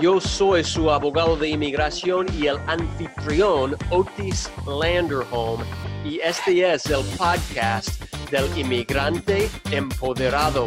yo soy su abogado de inmigración y el anfitrión Otis Landerholm y este es el podcast del inmigrante empoderado.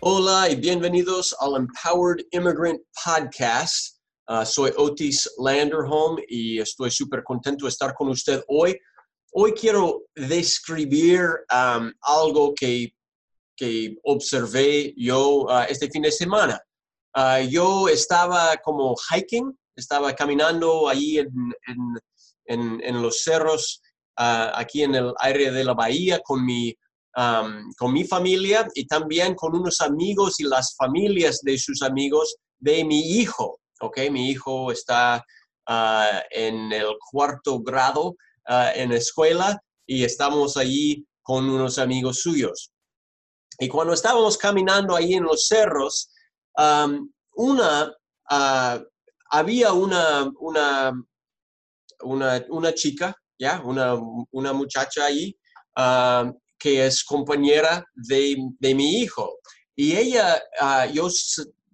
Hola y bienvenidos al Empowered Immigrant Podcast. Uh, soy Otis Landerholm y estoy súper contento de estar con usted hoy. Hoy quiero describir algo que, que observé yo uh, este fin de semana. Ah, yo estaba como hiking, estaba caminando ahí en, en, los cerros, uh, aquí en el área de la bahía con mi, con mi familia y también con unos amigos y las familias de sus amigos de mi hijo. Okay, mi hijo está uh, en el cuarto grado en escuela y estamos allí con unos amigos suyos. Y cuando estábamos caminando ahí en los cerros, una, ah, había una, una, una, chica, ¿ya? Una, una muchacha ahí ah, que es compañera de, mi hijo. Y ella, ah, yo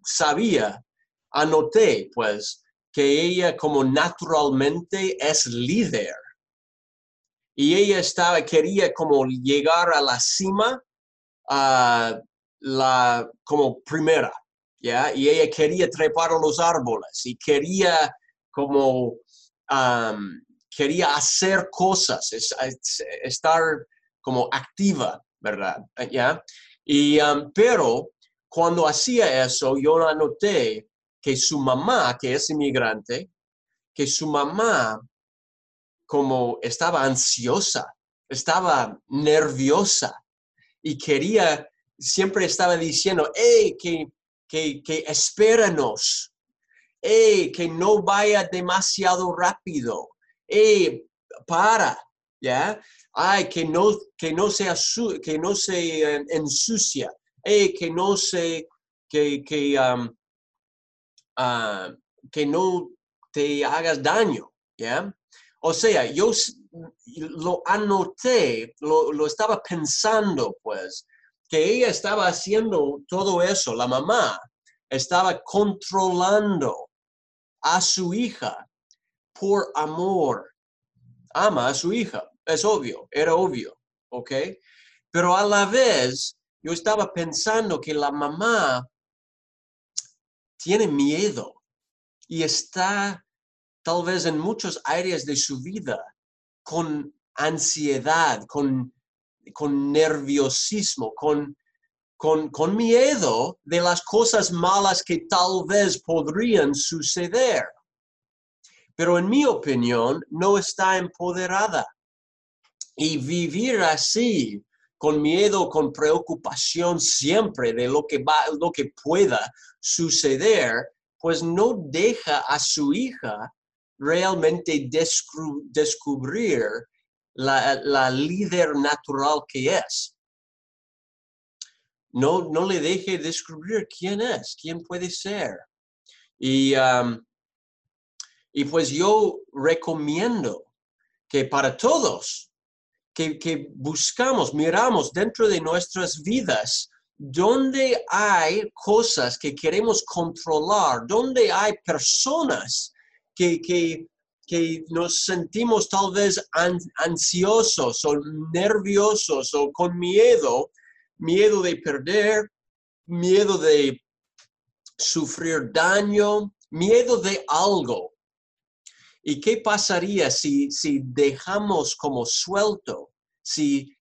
sabía, anoté, pues, que ella como naturalmente es líder. Y ella estaba, quería como llegar a la cima la, como primera, ¿ya? Y ella quería trepar a los árboles y quería como, quería hacer cosas, estar como activa, ¿verdad? ¿Ya? Y, pero cuando hacía eso, yo anoté que su mamá, que es inmigrante, que su mamá como estaba ansiosa, estaba nerviosa y quería, siempre estaba diciendo, hey, que, que, que espéranos, que no vaya demasiado rápido, hey, para, ¿ya? Ay, que no, que no, sea que no se ensucia, hey, que no se, que, que, ah, que no te hagas daño, ¿ya? O sea, yo lo anoté, lo, lo, estaba pensando, pues, que ella estaba haciendo todo eso, la mamá estaba controlando a su hija por amor. Ama a su hija, es obvio, era obvio, ¿ok? Pero a la vez, yo estaba pensando que la mamá tiene miedo y está tal vez en muchas áreas de su vida con ansiedad, con, con nerviosismo, con, con, con miedo de las cosas malas que tal vez podrían suceder. Pero en mi opinión, no está empoderada. Y vivir así, con miedo, con preocupación siempre de lo que, va, lo que pueda suceder, pues no deja a su hija realmente descubrir la, líder natural que es. No, no le deje descubrir quién es, quién puede ser. Y, y pues yo recomiendo que para todos que, que, buscamos, miramos dentro de nuestras vidas donde hay cosas que queremos controlar, donde hay personas que, que, que nos sentimos tal vez ansiosos o nerviosos o con miedo, miedo de perder, miedo de sufrir daño, miedo de algo. ¿Y qué pasaría si, si dejamos como suelto, si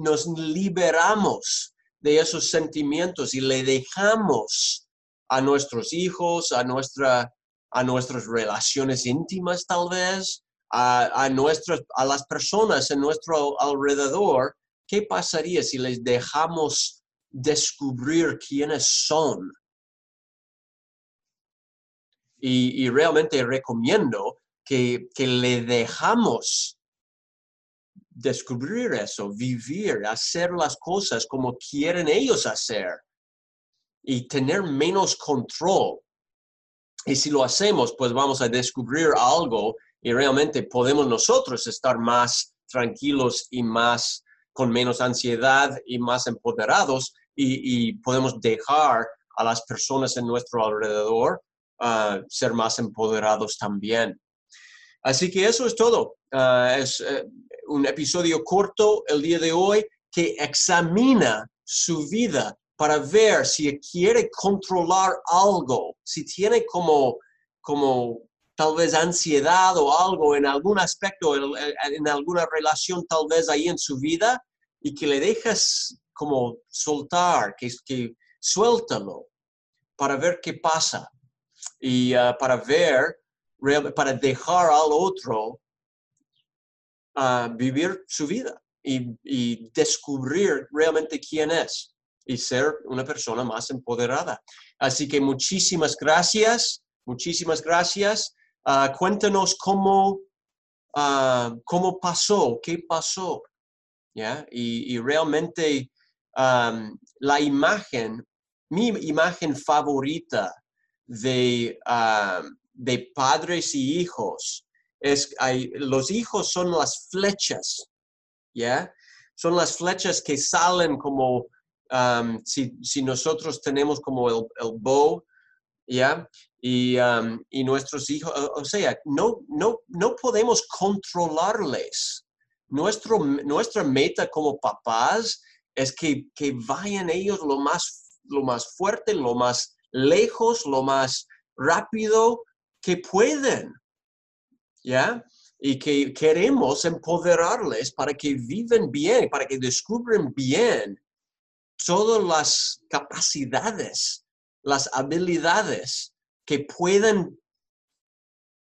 nos liberamos de esos sentimientos y le dejamos a nuestros hijos, a nuestra a nuestras relaciones íntimas tal vez, a, a, nuestras, a las personas en nuestro alrededor, ¿qué pasaría si les dejamos descubrir quiénes son? Y, y realmente recomiendo que, que le dejamos descubrir eso, vivir, hacer las cosas como quieren ellos hacer y tener menos control. Y si lo hacemos, pues vamos a descubrir algo y realmente podemos nosotros estar más tranquilos y más con menos ansiedad y más empoderados y, podemos dejar a las personas en nuestro alrededor uh, ser más empoderados también. Así que eso es todo. Uh, es uh, un episodio corto el día de hoy que examina su vida para ver si quiere controlar algo, si tiene como, como tal vez ansiedad o algo en algún aspecto, en, alguna relación tal vez ahí en su vida, y que le dejas como soltar, que, que suéltalo para ver qué pasa. Y uh, para ver, para dejar al otro uh, vivir su vida y descubrir realmente quién es y ser una persona más empoderada. Así que muchísimas gracias, muchísimas gracias. Ah, cuéntanos cómo, ah, cómo pasó, qué pasó. ¿ya? Y, realmente la imagen, mi imagen favorita de, de padres y hijos es, los hijos son las flechas, ¿ya? Son las flechas que salen como, si, si, nosotros tenemos como el, el bow, ¿ya? y, y nuestros hijos, o, sea, no, no, no podemos controlarles. Nuestro, nuestra meta como papás es que, que vayan ellos lo más, lo más fuerte, lo más lejos, lo más rápido que pueden. ¿Ya? Y que queremos empoderarles para que viven bien, para que descubran bien todas las capacidades, las habilidades que pueden,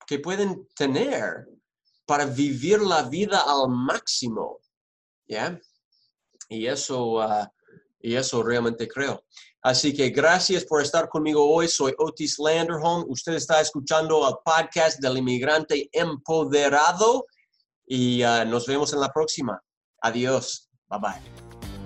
que pueden tener para vivir la vida al máximo. ¿Ya? Y eso, ah, y eso realmente creo. Así que gracias por estar conmigo hoy. Soy Otis Landerholm. Usted está escuchando el podcast del inmigrante empoderado y ah, nos vemos en la próxima. Adiós. Bye bye.